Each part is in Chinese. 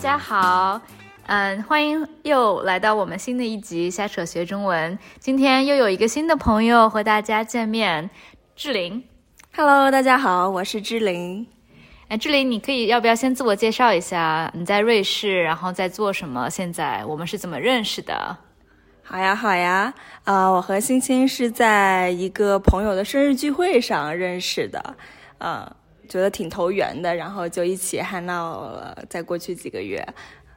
家好，嗯，欢迎又来到我们新的一集瞎扯学中文。今天又有一个新的朋友和大家见面，志玲。Hello，大家好，我是志玲。哎，志玲，你可以要不要先自我介绍一下？你在瑞士，然后在做什么？现在我们是怎么认识的？好呀，好呀，啊、我和欣欣是在一个朋友的生日聚会上认识的，呃，觉得挺投缘的，然后就一起 hang 了。在过去几个月，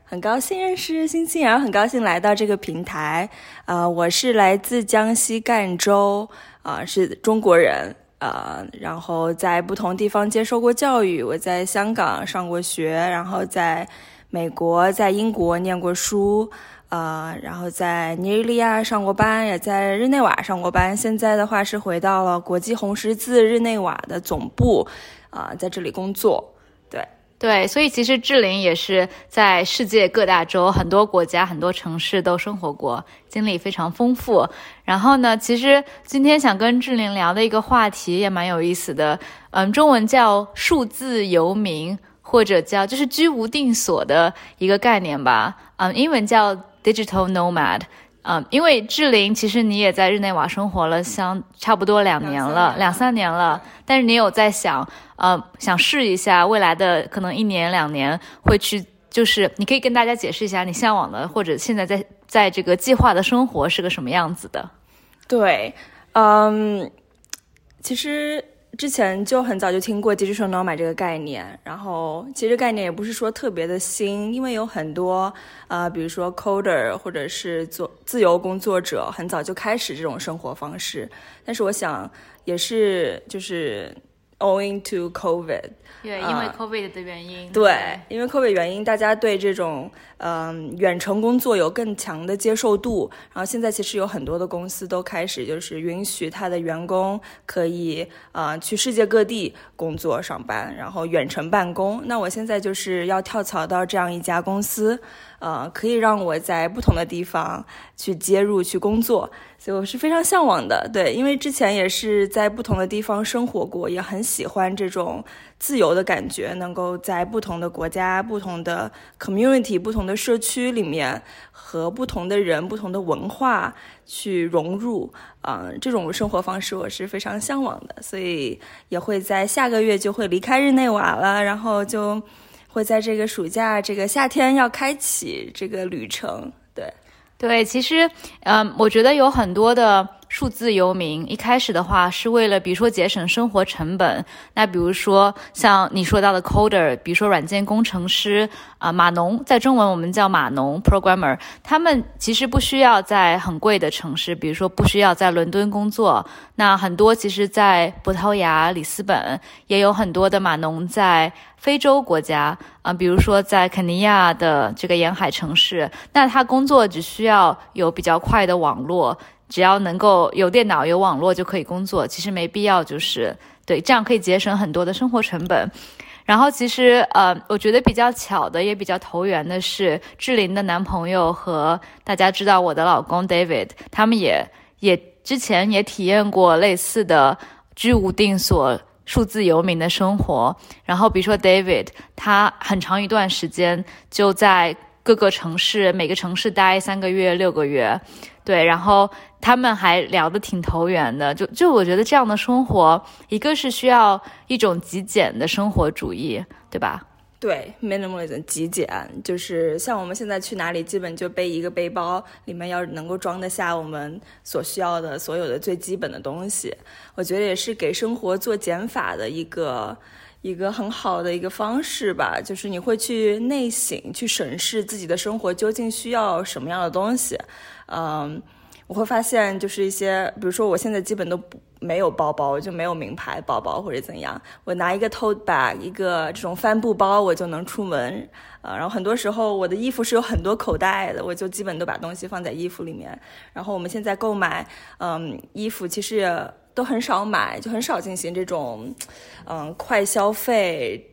很高兴认识星星，然后很高兴来到这个平台。呃，我是来自江西赣州，啊、是中国人。呃，然后在不同地方接受过教育，我在香港上过学，然后在美国、在英国念过书，呃，然后在尼日利亚上过班，也在日内瓦上过班。现在的话是回到了国际红十字日内瓦的总部，啊、在这里工作。对，对，所以其实志玲也是在世界各大洲、很多国家、很多城市都生活过，经历非常丰富。然后呢，其实今天想跟志玲聊的一个话题也蛮有意思的，嗯，中文叫数字游民，或者叫就是居无定所的一个概念吧，嗯，英文叫 digital nomad。嗯，因为志玲，其实你也在日内瓦生活了相差不多两年了，两两三年了，但是你有在想，呃，想试一下未来的可能一年两年会去，就是你可以跟大家解释一下你向往的或者现在在在这个计划的生活是个什么样子的。对，嗯，其实之前就很早就听过 digital nomad 这个概念，然后其实概念也不是说特别的新，因为有很多呃，比如说 coder 或者是做自由工作者，很早就开始这种生活方式。但是我想也是就是 owing to COVID，对，因为 COVID 的原因。对，因为 COVID 原因，大家对这种嗯、远程工作有更强的接受度。然后现在其实有很多的公司都开始就是允许他的员工可以呃去世界各地工作上班，然后远程办公。那我现在就是要跳槽到这样一家公司，呃，可以让我在不同的地方去接入去工作。所以我是非常向往的，对，因为之前也是在不同的地方生活过，也很喜欢这种自由的感觉，能够在不同的国家、不同的 community、不同的社区里面和不同的人、不同的文化去融入，嗯、这种生活方式我是非常向往的，所以也会在下个月就会离开日内瓦了，然后就会在这个暑假、这个夏天要开启这个旅程，对。对，其实，嗯，我觉得有很多的数字游民，一开始的话是为了，比如说节省生活成本。那比如说像你说到的 coder，比如说软件工程师啊、码农，在中文我们叫码农 programmer，他们其实不需要在很贵的城市，比如说不需要在伦敦工作。那很多其实，在葡萄牙、里斯本也有很多的码农在非洲国家啊、比如说在肯尼亚的这个沿海城市，那他工作只需要有比较快的网络，只要能够有电脑、有网络就可以工作，其实没必要就是对，这样可以节省很多的生活成本。然后其实呃，我觉得比较巧的，也比较投缘的是，志玲的男朋友和大家知道我的老公 David，他们也也之前也体验过类似的居无定所、数字游民的生活。然后比如说 David，他很长一段时间就在各个城市，每个城市待三个月、六个月，对，然后他们还聊得挺投缘的。就就我觉得这样的生活，一个是需要一种极简的生活主义，对吧？对，minimalism 极简，就是像我们现在去哪里，基本就背一个背包，里面要能够装得下我们所需要的所有的最基本的东西。我觉得也是给生活做减法的一个一个很好的一个方式吧，就是你会去内省，去审视自己的生活究竟需要什么样的东西。嗯，我会发现就是一些，比如说我现在基本都不没有包包，我就没有名牌包包或者怎样，我拿一个 tote bag，一个这种帆布包，我就能出门。呃，然后很多时候我的衣服是有很多口袋的，我就基本都把东西放在衣服里面。然后我们现在购买，嗯，衣服其实都很少买，就很少进行这种，嗯，快消费。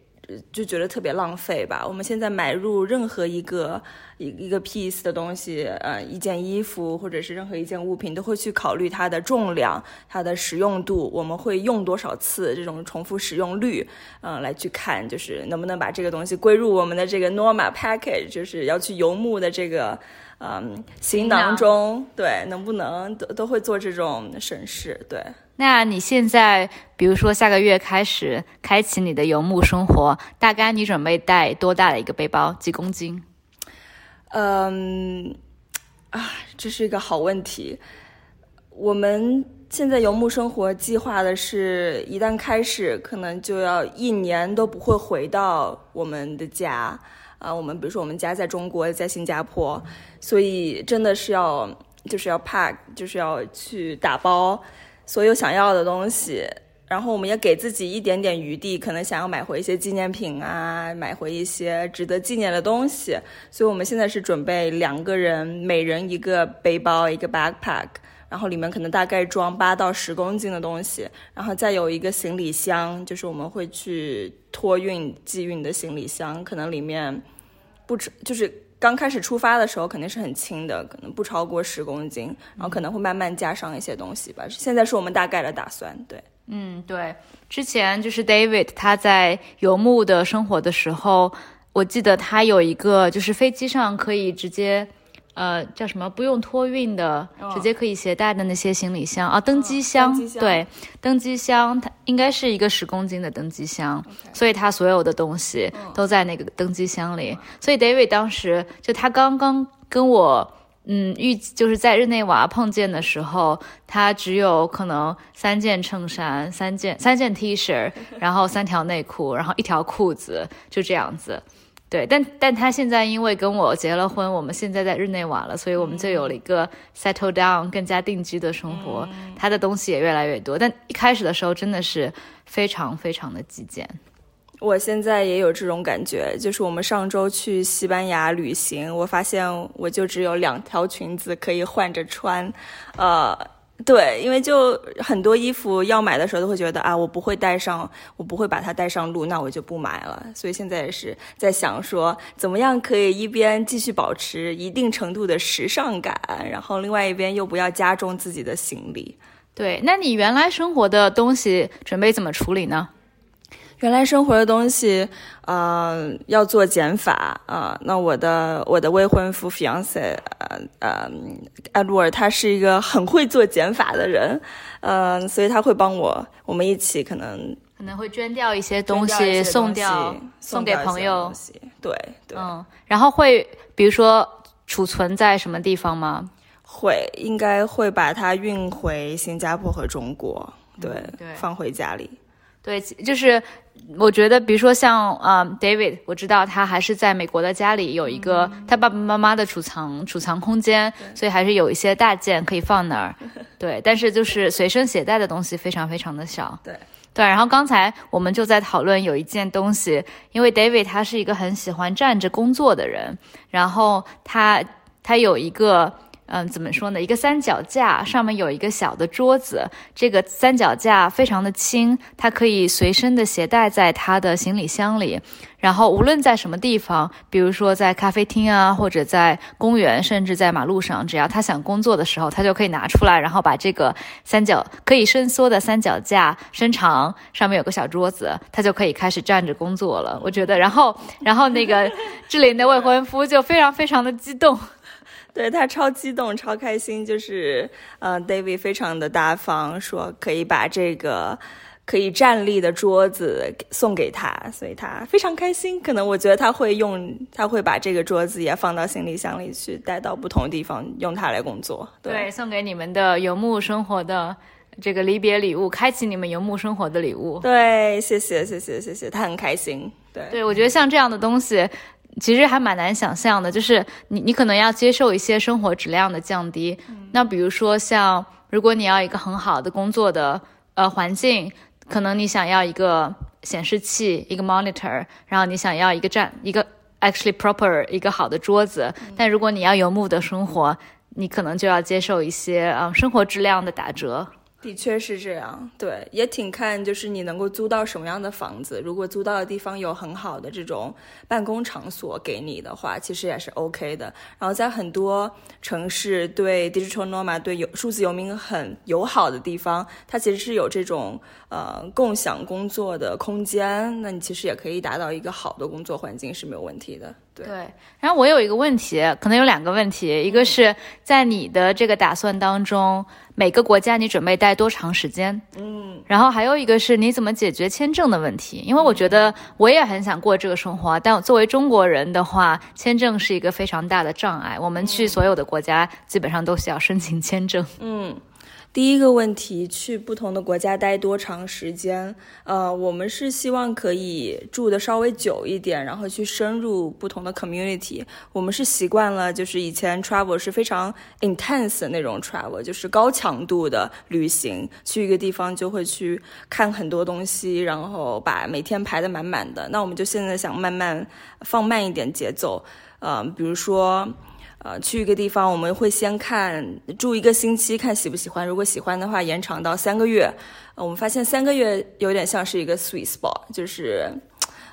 就觉得特别浪费吧。我们现在买入任何一个一一个 piece 的东西，呃，一件衣服或者是任何一件物品，都会去考虑它的重量、它的使用度，我们会用多少次这种重复使用率，嗯，来去看，就是能不能把这个东西归入我们的这个 Norma package，就是要去游牧的这个嗯行囊中，对，能不能都都会做这种审视，对。那你现在，比如说下个月开始开启你的游牧生活，大概你准备带多大的一个背包？几公斤？嗯，啊，这是一个好问题。我们现在游牧生活计划的是，一旦开始，可能就要一年都不会回到我们的家啊。我们比如说，我们家在中国，在新加坡，所以真的是要就是要 pack，就是要去打包。所有想要的东西，然后我们也给自己一点点余地，可能想要买回一些纪念品啊，买回一些值得纪念的东西。所以我们现在是准备两个人，每人一个背包，一个 backpack，然后里面可能大概装八到十公斤的东西，然后再有一个行李箱，就是我们会去托运寄运的行李箱，可能里面不止就是。刚开始出发的时候肯定是很轻的，可能不超过十公斤，然后可能会慢慢加上一些东西吧。现在是我们大概的打算，对，嗯，对。之前就是 David 他在游牧的生活的时候，我记得他有一个就是飞机上可以直接。呃，叫什么？不用托运的，直接可以携带的那些行李箱啊，登机箱。对，登机箱，它应该是一个十公斤的登机箱，所以它所有的东西都在那个登机箱里。所以 David 当时就他刚刚跟我，嗯，预就是在日内瓦碰见的时候，他只有可能三件衬衫、三件三件 T 恤，然后三条内裤，然后一条裤子，就这样子。对，但但他现在因为跟我结了婚，我们现在在日内瓦了，所以我们就有了一个 settle down 更加定居的生活。他的东西也越来越多，但一开始的时候真的是非常非常的极简。我现在也有这种感觉，就是我们上周去西班牙旅行，我发现我就只有两条裙子可以换着穿，呃。对，因为就很多衣服要买的时候都会觉得啊，我不会带上，我不会把它带上路，那我就不买了。所以现在也是在想说，怎么样可以一边继续保持一定程度的时尚感，然后另外一边又不要加重自己的行李。对，那你原来生活的东西准备怎么处理呢？原来生活的东西，呃，要做减法啊。那我的我的未婚夫 fiance，呃呃，Edward，他是一个很会做减法的人，嗯，所以他会帮我，我们一起可能可能会捐掉一些东西，送掉送给朋友，对对，嗯，然后会比如说储存在什么地方吗？会，应该会把它运回新加坡和中国，对对，放回家里。对，就是我觉得，比如说像啊，David，我知道他还是在美国的家里有一个他爸爸妈妈的储藏储藏空间，所以还是有一些大件可以放那儿。对，但是就是随身携带的东西非常非常的小。对对，然后刚才我们就在讨论有一件东西，因为 David 他是一个很喜欢站着工作的人，然后他他有一个。嗯，怎么说呢？一个三脚架上面有一个小的桌子，这个三脚架非常的轻，它可以随身的携带在他的行李箱里。然后无论在什么地方，比如说在咖啡厅啊，或者在公园，甚至在马路上，只要他想工作的时候，他就可以拿出来，然后把这个三脚可以伸缩的三脚架伸长，上面有个小桌子，他就可以开始站着工作了。我觉得，然后，然后那个志玲的未婚夫就非常非常的激动。对他超激动、超开心，就是呃，David 非常的大方，说可以把这个可以站立的桌子送给他，所以他非常开心。可能我觉得他会用，他会把这个桌子也放到行李箱里去，带到不同地方，用它来工作。对，送给你们的游牧生活的这个离别礼物，开启你们游牧生活的礼物。对，谢谢，谢谢，谢谢，他很开心。对，对我觉得像这样的东西。其实还蛮难想象的，就是你你可能要接受一些生活质量的降低。那比如说像，如果你要一个很好的工作的呃环境，可能你想要一个显示器，一个 monitor，然后你想要一个站一个 actually proper 一个好的桌子。但如果你要游牧的生活，你可能就要接受一些呃生活质量的打折。的确是这样，对，也挺看就是你能够租到什么样的房子。如果租到的地方有很好的这种办公场所给你的话，其实也是 OK 的。然后在很多城市对 digital nomad 对有数字游民很友好的地方，它其实是有这种呃共享工作的空间。那你其实也可以达到一个好的工作环境是没有问题的。对，然后我有一个问题，可能有两个问题，一个是在你的这个打算当中。每个国家你准备待多长时间？嗯，然后还有一个是你怎么解决签证的问题？因为我觉得我也很想过这个生活，但作为中国人的话，签证是一个非常大的障碍。我们去所有的国家基本上都需要申请签证。嗯。第一个问题，去不同的国家待多长时间？呃，我们是希望可以住的稍微久一点，然后去深入不同的 community。我们是习惯了，就是以前 travel 是非常 intense 的那种 travel，就是高强度的旅行，去一个地方就会去看很多东西，然后把每天排得满满的。那我们就现在想慢慢放慢一点节奏，呃，比如说。呃，去一个地方，我们会先看住一个星期，看喜不喜欢。如果喜欢的话，延长到三个月。呃，我们发现三个月有点像是一个 sweet spot，就是，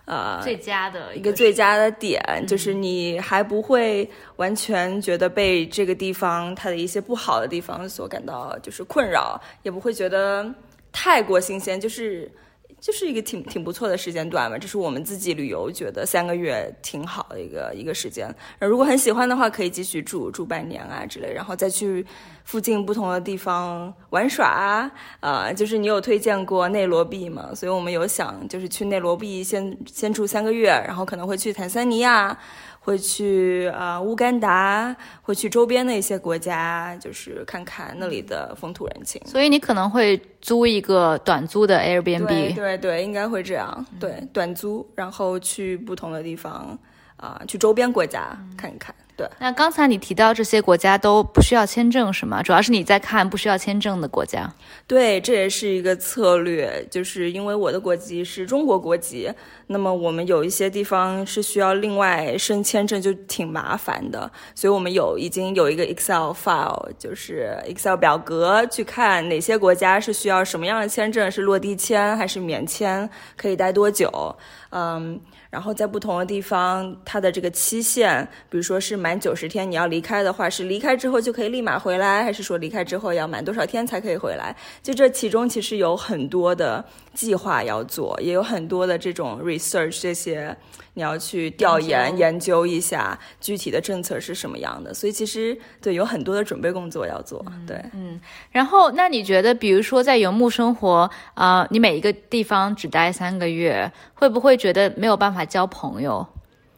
呃，最佳的一个最佳的点，就是你还不会完全觉得被这个地方它的一些不好的地方所感到就是困扰，也不会觉得太过新鲜，就是。就是一个挺挺不错的时间段嘛，这是我们自己旅游觉得三个月挺好的一个一个时间。如果很喜欢的话，可以继续住住半年啊之类，然后再去附近不同的地方玩耍啊。啊，就是你有推荐过内罗毕嘛？所以我们有想就是去内罗毕先先住三个月，然后可能会去坦桑尼亚。会去啊乌干达，会去周边的一些国家，就是看看那里的风土人情。所以你可能会租一个短租的 Airbnb。对对对，应该会这样。对，短租，然后去不同的地方啊，去周边国家看一看。对，那刚才你提到这些国家都不需要签证是吗？主要是你在看不需要签证的国家。对，这也是一个策略，就是因为我的国籍是中国国籍，那么我们有一些地方是需要另外申签证，就挺麻烦的。所以我们有已经有一个 Excel file，就是 Excel 表格，去看哪些国家是需要什么样的签证，是落地签还是免签，可以待多久。嗯。然后在不同的地方，它的这个期限，比如说是满九十天，你要离开的话，是离开之后就可以立马回来，还是说离开之后要满多少天才可以回来？就这其中其实有很多的计划要做，也有很多的这种 research 这些。你要去调研研究一下具体的政策是什么样的，所以其实对有很多的准备工作要做。对，嗯，然后那你觉得，比如说在游牧生活啊，你每一个地方只待三个月，会不会觉得没有办法交朋友？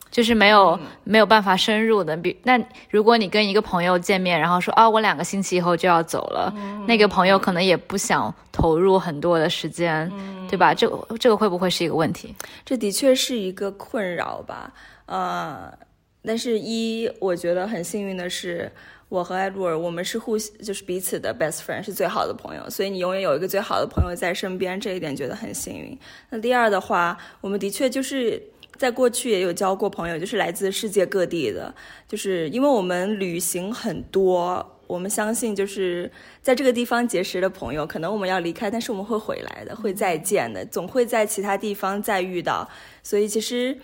就是没有没有办法深入的，比那如果你跟一个朋友见面，然后说啊，我两个星期以后就要走了，那个朋友可能也不想投入很多的时间，对吧？这这个会不会是一个问题？这的确是一个困扰吧，呃，但是一我觉得很幸运的是，我和 Edward 我们是互就是彼此的 best friend，是最好的朋友，所以你永远有一个最好的朋友在身边，这一点觉得很幸运。那第二的话，我们的确就是。在过去也有交过朋友，就是来自世界各地的，就是因为我们旅行很多，我们相信就是在这个地方结识的朋友，可能我们要离开，但是我们会回来的，会再见的，总会在其他地方再遇到，所以其实，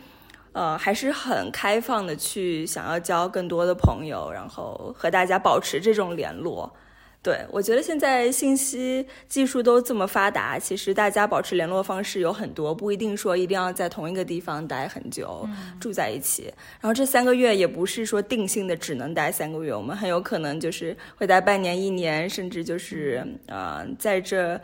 呃，还是很开放的去想要交更多的朋友，然后和大家保持这种联络。对，我觉得现在信息技术都这么发达，其实大家保持联络方式有很多，不一定说一定要在同一个地方待很久，住在一起。然后这三个月也不是说定性的只能待三个月，我们很有可能就是会待半年、一年，甚至就是呃，在这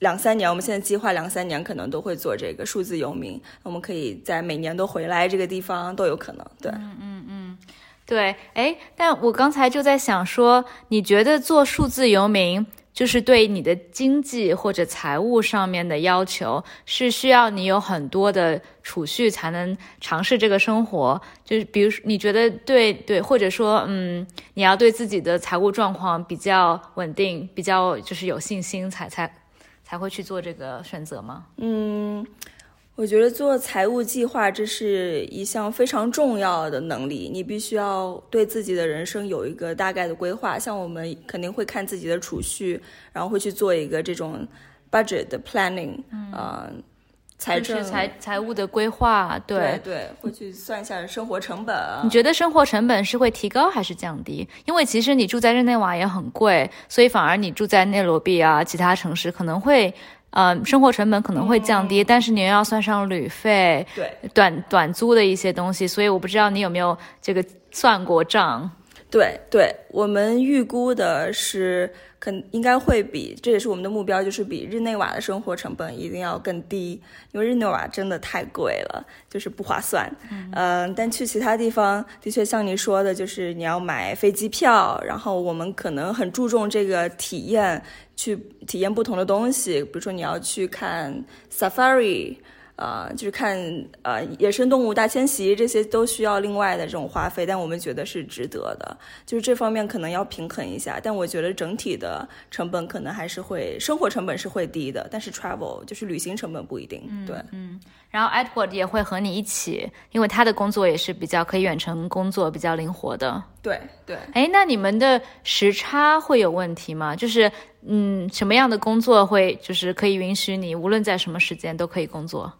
两三年，我们现在计划两三年可能都会做这个数字游民，我们可以在每年都回来这个地方都有可能。对，嗯嗯嗯。对，哎，但我刚才就在想说，你觉得做数字游民，就是对你的经济或者财务上面的要求，是需要你有很多的储蓄才能尝试这个生活？就是比如说，你觉得对对，或者说，嗯，你要对自己的财务状况比较稳定，比较就是有信心，才才才会去做这个选择吗？嗯。我觉得做财务计划这是一项非常重要的能力，你必须要对自己的人生有一个大概的规划。像我们肯定会看自己的储蓄，然后会去做一个这种 budget 的 planning，嗯，财政财财务的规划，对对，会去算一下生活成本。你觉得生活成本是会提高还是降低？因为其实你住在日内瓦也很贵，所以反而你住在内罗毕啊，其他城市可能会。嗯，生活成本可能会降低，但是你又要算上旅费，对，短短租的一些东西，所以我不知道你有没有这个算过账。对，对我们预估的是。肯应该会比，这也是我们的目标，就是比日内瓦的生活成本一定要更低，因为日内瓦真的太贵了，就是不划算。嗯，但去其他地方，的确像你说的，就是你要买飞机票，然后我们可能很注重这个体验，去体验不同的东西，比如说你要去看 safari。呃，就是看呃野生动物大迁徙这些都需要另外的这种花费，但我们觉得是值得的，就是这方面可能要平衡一下。但我觉得整体的成本可能还是会生活成本是会低的，但是 travel 就是旅行成本不一定。对，嗯。然后 Edward 也会和你一起，因为他的工作也是比较可以远程工作，比较灵活的。对对。哎，那你们的时差会有问题吗？就是嗯，什么样的工作会就是可以允许你无论在什么时间都可以工作？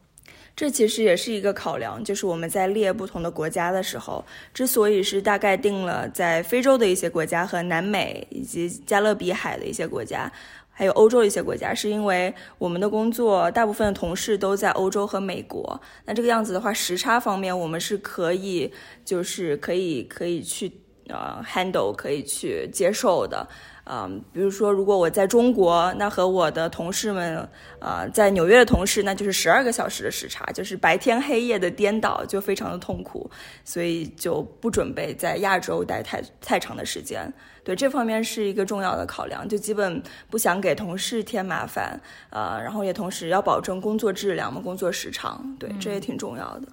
这其实也是一个考量，就是我们在列不同的国家的时候，之所以是大概定了在非洲的一些国家和南美以及加勒比海的一些国家，还有欧洲一些国家，是因为我们的工作大部分的同事都在欧洲和美国。那这个样子的话，时差方面我们是可以，就是可以可以去呃 handle，可以去接受的。嗯，比如说，如果我在中国，那和我的同事们，呃，在纽约的同事，那就是十二个小时的时差，就是白天黑夜的颠倒，就非常的痛苦，所以就不准备在亚洲待太太长的时间。对这方面是一个重要的考量，就基本不想给同事添麻烦，呃，然后也同时要保证工作质量嘛，工作时长，对，这也挺重要的。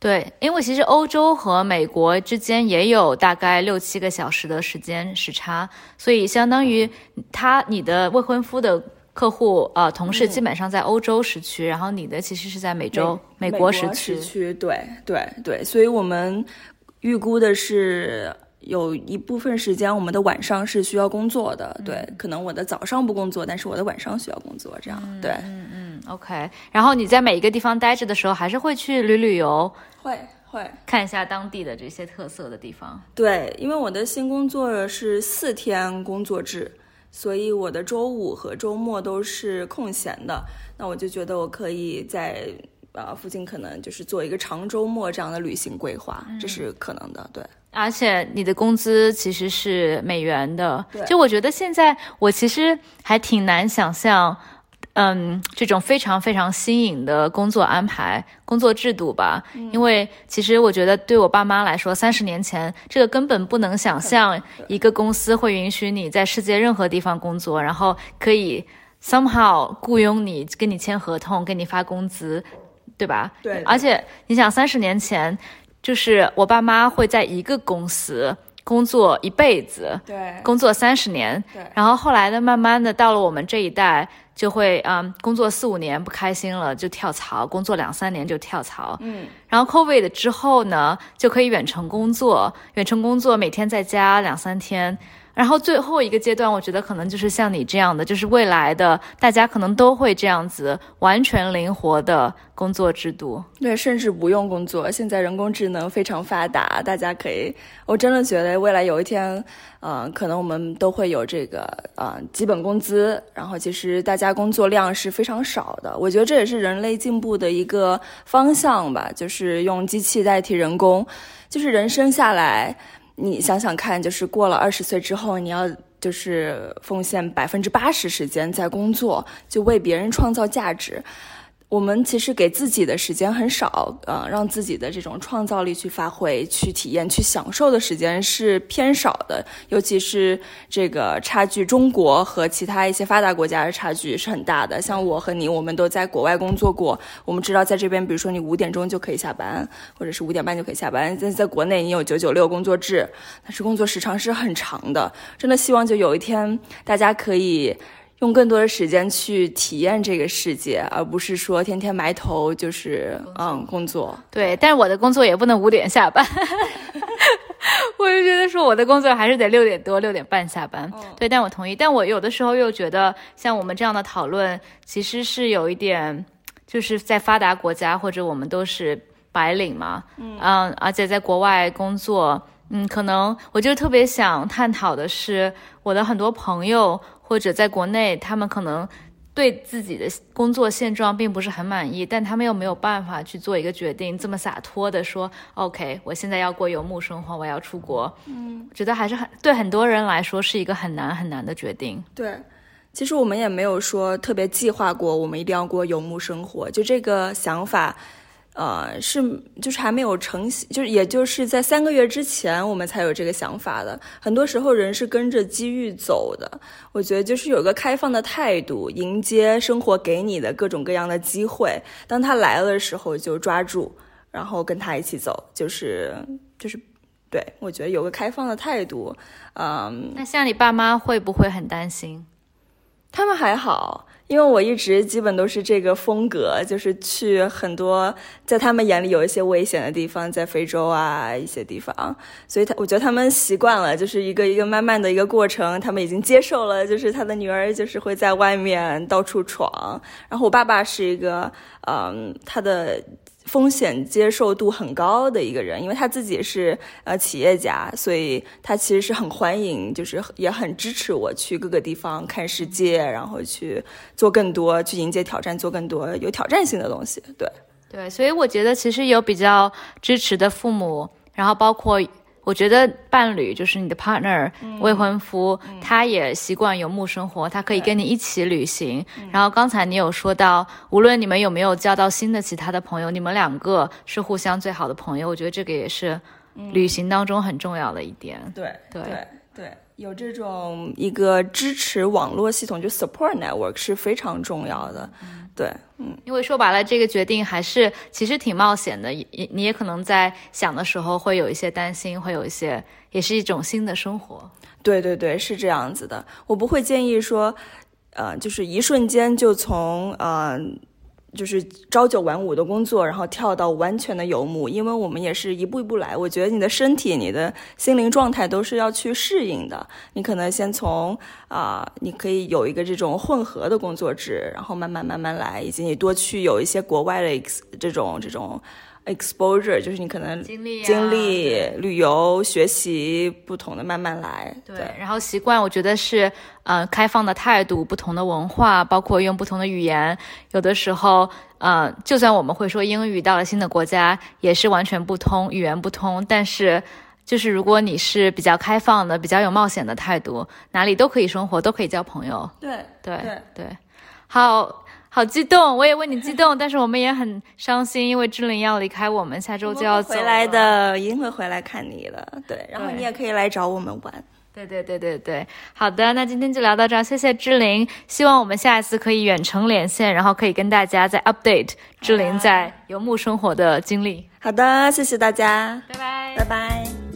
对，因为其实欧洲和美国之间也有大概六七个小时的时间时差，所以相当于他你的未婚夫的客户呃同事基本上在欧洲时区，然后你的其实是在美洲美国时区。对对对，所以我们预估的是有一部分时间我们的晚上是需要工作的，对，可能我的早上不工作，但是我的晚上需要工作，这样对，嗯嗯，OK。然后你在每一个地方待着的时候，还是会去旅旅游。会会看一下当地的这些特色的地方。对，因为我的新工作是四天工作制，所以我的周五和周末都是空闲的。那我就觉得我可以在呃附近，可能就是做一个长周末这样的旅行规划，这是可能的。对，而且你的工资其实是美元的。就我觉得现在我其实还挺难想象。嗯，这种非常非常新颖的工作安排、工作制度吧，因为其实我觉得对我爸妈来说，三十年前这个根本不能想象，一个公司会允许你在世界任何地方工作，然后可以 somehow 雇佣你、跟你签合同、给你发工资，对吧？对。而且你想，三十年前，就是我爸妈会在一个公司工作一辈子，对，工作三十年，对。然后后来呢，慢慢的到了我们这一代。就会嗯，工作四五年不开心了就跳槽，工作两三年就跳槽。嗯，然后 COVID 之后呢，就可以远程工作，远程工作每天在家两三天。然后最后一个阶段，我觉得可能就是像你这样的，就是未来的大家可能都会这样子完全灵活的工作制度。对，甚至不用工作。现在人工智能非常发达，大家可以，我真的觉得未来有一天，嗯，可能我们都会有这个呃基本工资。然后其实大家工作量是非常少的。我觉得这也是人类进步的一个方向吧，就是用机器代替人工，就是人生下来。你想想看，就是过了二十岁之后，你要就是奉献百分之八十时间在工作，就为别人创造价值。我们其实给自己的时间很少，呃，让自己的这种创造力去发挥、去体验、去享受的时间是偏少的。尤其是这个差距，中国和其他一些发达国家的差距是很大的。像我和你，我们都在国外工作过，我们知道在这边，比如说你五点钟就可以下班，或者是五点半就可以下班。在在国内，你有九九六工作制，但是工作时长是很长的。真的希望就有一天大家可以。用更多的时间去体验这个世界，而不是说天天埋头就是嗯工作。对，但是我的工作也不能五点下班，我就觉得说我的工作还是得六点多六点半下班。对，但我同意，但我有的时候又觉得像我们这样的讨论，其实是有一点，就是在发达国家或者我们都是白领嘛，嗯，而且在国外工作，嗯，可能我就特别想探讨的是，我的很多朋友或者在国内，他们可能。对自己的工作现状并不是很满意，但他们又没有办法去做一个决定，这么洒脱的说：“OK，我现在要过游牧生活，我要出国。”嗯，觉得还是很对很多人来说是一个很难很难的决定。对，其实我们也没有说特别计划过，我们一定要过游牧生活，就这个想法。呃，是就是还没有成型，就是也就是在三个月之前，我们才有这个想法的。很多时候人是跟着机遇走的，我觉得就是有个开放的态度，迎接生活给你的各种各样的机会。当他来了的时候，就抓住，然后跟他一起走，就是就是，对我觉得有个开放的态度。嗯，那像你爸妈会不会很担心？他们还好。因为我一直基本都是这个风格，就是去很多在他们眼里有一些危险的地方，在非洲啊一些地方，所以他我觉得他们习惯了，就是一个一个慢慢的一个过程，他们已经接受了，就是他的女儿就是会在外面到处闯。然后我爸爸是一个，嗯，他的。风险接受度很高的一个人，因为他自己是呃企业家，所以他其实是很欢迎，就是也很支持我去各个地方看世界，然后去做更多，去迎接挑战，做更多有挑战性的东西。对对，所以我觉得其实有比较支持的父母，然后包括。我觉得伴侣就是你的 partner，未婚夫，他也习惯游牧生活，他可以跟你一起旅行。然后刚才你有说到，无论你们有没有交到新的其他的朋友，你们两个是互相最好的朋友。我觉得这个也是旅行当中很重要的一点。对对对，有这种一个支持网络系统，就 support network 是非常重要的。对，嗯，因为说白了，这个决定还是其实挺冒险的。也你也可能在想的时候会有一些担心，会有一些，也是一种新的生活。对对对，是这样子的。我不会建议说，呃，就是一瞬间就从呃。就是朝九晚五的工作，然后跳到完全的游牧，因为我们也是一步一步来。我觉得你的身体、你的心灵状态都是要去适应的。你可能先从啊，你可以有一个这种混合的工作制，然后慢慢慢慢来，以及你多去有一些国外的这种这种。Exposure 就是你可能经历经历旅游学习不同的慢慢来对，然后习惯我觉得是呃开放的态度，不同的文化，包括用不同的语言，有的时候呃就算我们会说英语，到了新的国家也是完全不通，语言不通，但是就是如果你是比较开放的，比较有冒险的态度，哪里都可以生活，都可以交朋友。对对对，好。好激动，我也为你激动，但是我们也很伤心，因为志玲要离开我们，下周就要回来的，一定会回来看你的。对，然后你也可以来找我们玩。对对对对对，好的，那今天就聊到这儿，谢谢志玲，希望我们下一次可以远程连线，然后可以跟大家再 update 志玲在游牧生活的经历。好的，谢谢大家，拜拜，拜拜。